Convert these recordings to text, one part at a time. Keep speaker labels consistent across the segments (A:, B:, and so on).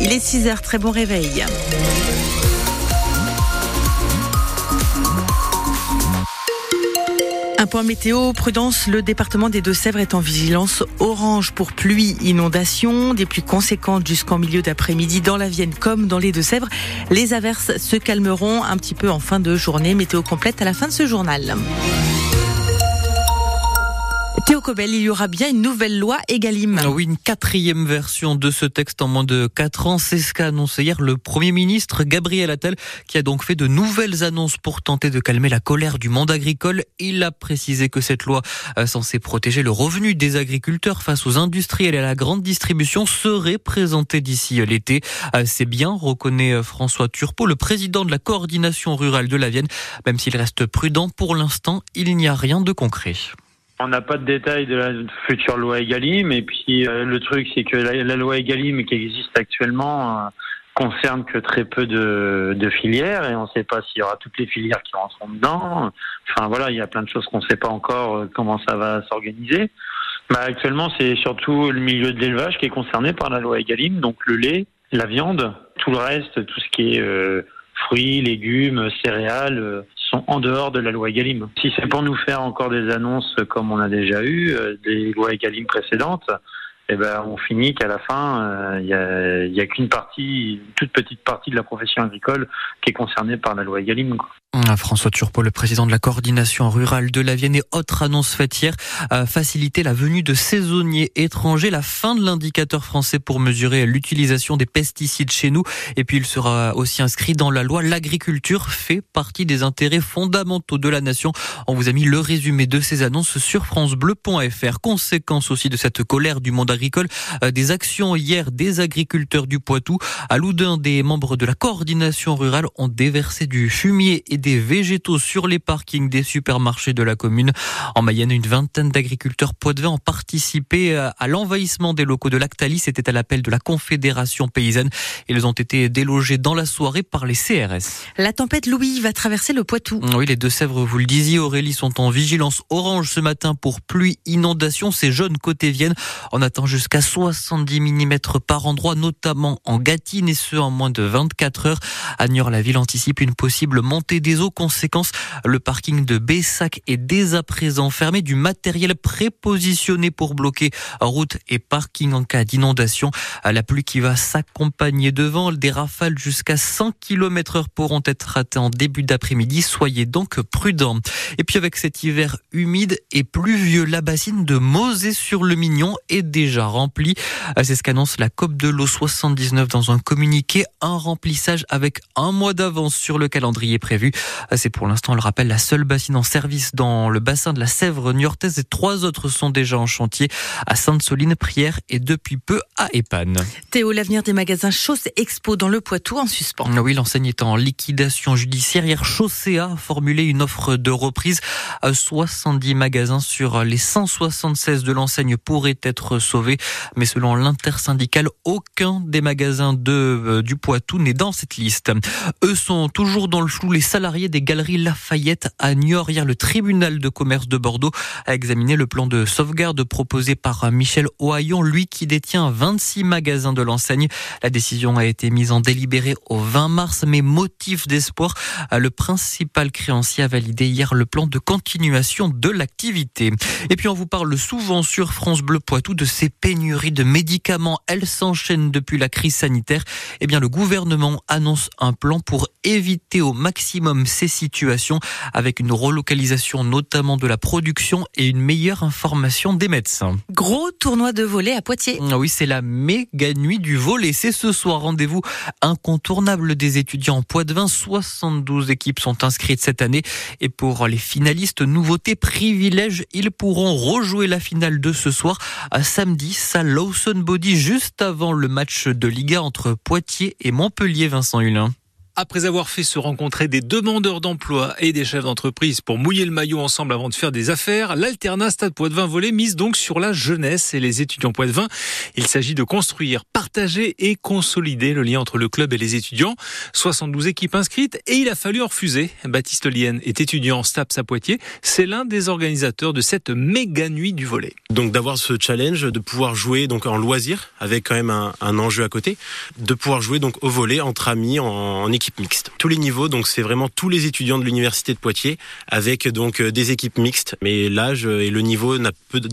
A: Il est 6 heures, très bon réveil. Un point météo, prudence, le département des Deux-Sèvres est en vigilance orange pour pluie, inondation, des pluies conséquentes jusqu'en milieu d'après-midi dans la Vienne comme dans les Deux-Sèvres. Les averses se calmeront un petit peu en fin de journée. Météo complète à la fin de ce journal. Théo Cobel, il y aura bien une nouvelle loi Egalim.
B: Ah oui, une quatrième version de ce texte en moins de quatre ans. C'est ce qu'a annoncé hier le Premier ministre Gabriel Attal, qui a donc fait de nouvelles annonces pour tenter de calmer la colère du monde agricole. Il a précisé que cette loi euh, censée protéger le revenu des agriculteurs face aux industriels et à la grande distribution serait présentée d'ici l'été. Euh, c'est bien, reconnaît euh, François Turpot, le président de la coordination rurale de la Vienne. Même s'il reste prudent, pour l'instant, il n'y a rien de concret.
C: On n'a pas de détails de la future loi Egalim. Et puis euh, le truc, c'est que la, loi Egalim qui existe actuellement euh, concerne que très peu de, filières et on ne sait pas s'il y aura toutes les filières qui rentreront dedans. Enfin voilà, il y a plein de choses qu'on ne sait pas encore euh, comment ça va s'organiser. Bah, actuellement, c'est surtout le milieu de l'élevage qui est concerné par la loi Egalim, donc le lait, la viande, tout le reste, tout ce qui est fruits, légumes, céréales sont en dehors de la loi Egalim. Si c'est pour nous faire encore des annonces comme on a déjà eu, euh, des lois Egalim précédentes, eh ben, on finit qu'à la fin, euh, il n'y a, a qu'une partie, une toute petite partie de la profession agricole qui est concernée par la loi Egalim.
B: Ah, François Turpot, le président de la coordination rurale de la Vienne et autre annonce faite hier, a facilité la venue de saisonniers étrangers, la fin de l'indicateur français pour mesurer l'utilisation des pesticides chez nous. Et puis il sera aussi inscrit dans la loi. L'agriculture fait partie des intérêts fondamentaux de la nation. On vous a mis le résumé de ces annonces sur francebleu.fr. Conséquence aussi de cette colère du monde agricole, euh, des actions hier des agriculteurs du Poitou. À Loudun, des membres de la coordination rurale ont déversé du fumier et des végétaux sur les parkings des supermarchés de la commune. En Mayenne, une vingtaine d'agriculteurs poitevins ont participé à l'envahissement des locaux de Lactalis. C'était à l'appel de la Confédération paysanne. Ils ont été délogés dans la soirée par les CRS.
A: La tempête Louis va traverser le Poitou.
B: Oui, les Deux-Sèvres, vous le disiez, Aurélie, sont en vigilance orange ce matin pour pluie, inondation. C'est jaune côté Vienne. On attend jusqu'à 70 mm par endroit, notamment en Gâtine, et ce en moins de 24 heures. À la ville anticipe une possible montée des eaux. Conséquence, le parking de Bessac est dès à présent fermé. Du matériel prépositionné pour bloquer route et parking en cas d'inondation. La pluie qui va s'accompagner devant. Des rafales jusqu'à 100 km heure pourront être ratées en début d'après-midi. Soyez donc prudents. Et puis avec cet hiver humide et pluvieux, la bassine de Mosée sur le Mignon est déjà remplie. C'est ce qu'annonce la COP de l'eau 79 dans un communiqué. Un remplissage avec un mois d'avance sur le calendrier prévu. C'est pour l'instant, le rappelle, la seule bassine en service dans le bassin de la Sèvre niortaise et trois autres sont déjà en chantier à Sainte-Soline, Prière et depuis peu à Épanne.
A: Théo, l'avenir des magasins Chaussée Expo dans le Poitou en suspens.
B: Oui, l'enseigne est en liquidation judiciaire. Hier, Chaussée a formulé une offre de reprise. 70 magasins sur les 176 de l'enseigne pourraient être sauvés. Mais selon l'intersyndicale, aucun des magasins de, euh, du Poitou n'est dans cette liste. Eux sont toujours dans le flou. Les salariés des galeries Lafayette à Niort. Hier, le tribunal de commerce de Bordeaux a examiné le plan de sauvegarde proposé par Michel Ohaillon, lui qui détient 26 magasins de l'enseigne. La décision a été mise en délibéré au 20 mars, mais motif d'espoir, le principal créancier a validé hier le plan de continuation de l'activité. Et puis on vous parle souvent sur France Bleu Poitou de ces pénuries de médicaments. Elles s'enchaînent depuis la crise sanitaire. Eh bien, le gouvernement annonce un plan pour éviter au maximum ces situations avec une relocalisation notamment de la production et une meilleure information des médecins.
A: Gros tournoi de volet à Poitiers.
B: Ah oui, c'est la méga nuit du volet. C'est ce soir. Rendez-vous incontournable des étudiants en Poitvin. 72 équipes sont inscrites cette année. Et pour les finalistes, nouveauté, privilège, ils pourront rejouer la finale de ce soir à samedi, salle Lawson Body, juste avant le match de Liga entre Poitiers et Montpellier, Vincent Hulin.
D: Après avoir fait se rencontrer des demandeurs d'emploi et des chefs d'entreprise pour mouiller le maillot ensemble avant de faire des affaires, l'alternat Stade Poitvin Volet mise donc sur la jeunesse et les étudiants Poitvin. Il s'agit de construire, partager et consolider le lien entre le club et les étudiants. 72 équipes inscrites et il a fallu en refuser. Baptiste Lienne est étudiant STAPS à Poitiers. C'est l'un des organisateurs de cette méga nuit du volet.
E: Donc d'avoir ce challenge, de pouvoir jouer donc en loisir avec quand même un, enjeu à côté, de pouvoir jouer donc au volet entre amis en, en équipe mixte. Tous les niveaux, donc c'est vraiment tous les étudiants de l'université de Poitiers avec donc euh, des équipes mixtes, mais l'âge et le niveau n'a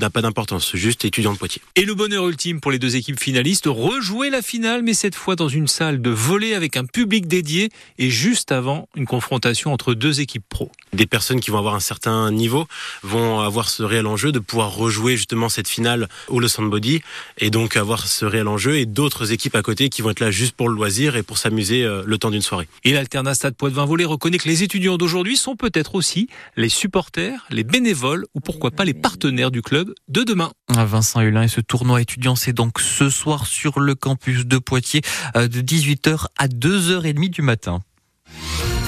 E: pas d'importance, juste étudiants de Poitiers.
D: Et le bonheur ultime pour les deux équipes finalistes, rejouer la finale, mais cette fois dans une salle de volley avec un public dédié et juste avant une confrontation entre deux équipes pro.
E: Des personnes qui vont avoir un certain niveau vont avoir ce réel enjeu de pouvoir rejouer justement cette finale au Los Body et donc avoir ce réel enjeu et d'autres équipes à côté qui vont être là juste pour le loisir et pour s'amuser euh, le temps d'une soirée.
D: Et l'Alternat Stade Poitvin Volley reconnaît que les étudiants d'aujourd'hui sont peut-être aussi les supporters, les bénévoles ou pourquoi pas les partenaires du club de demain.
B: Vincent Hulin et ce tournoi étudiant, c'est donc ce soir sur le campus de Poitiers euh, de 18h à 2h30 du matin.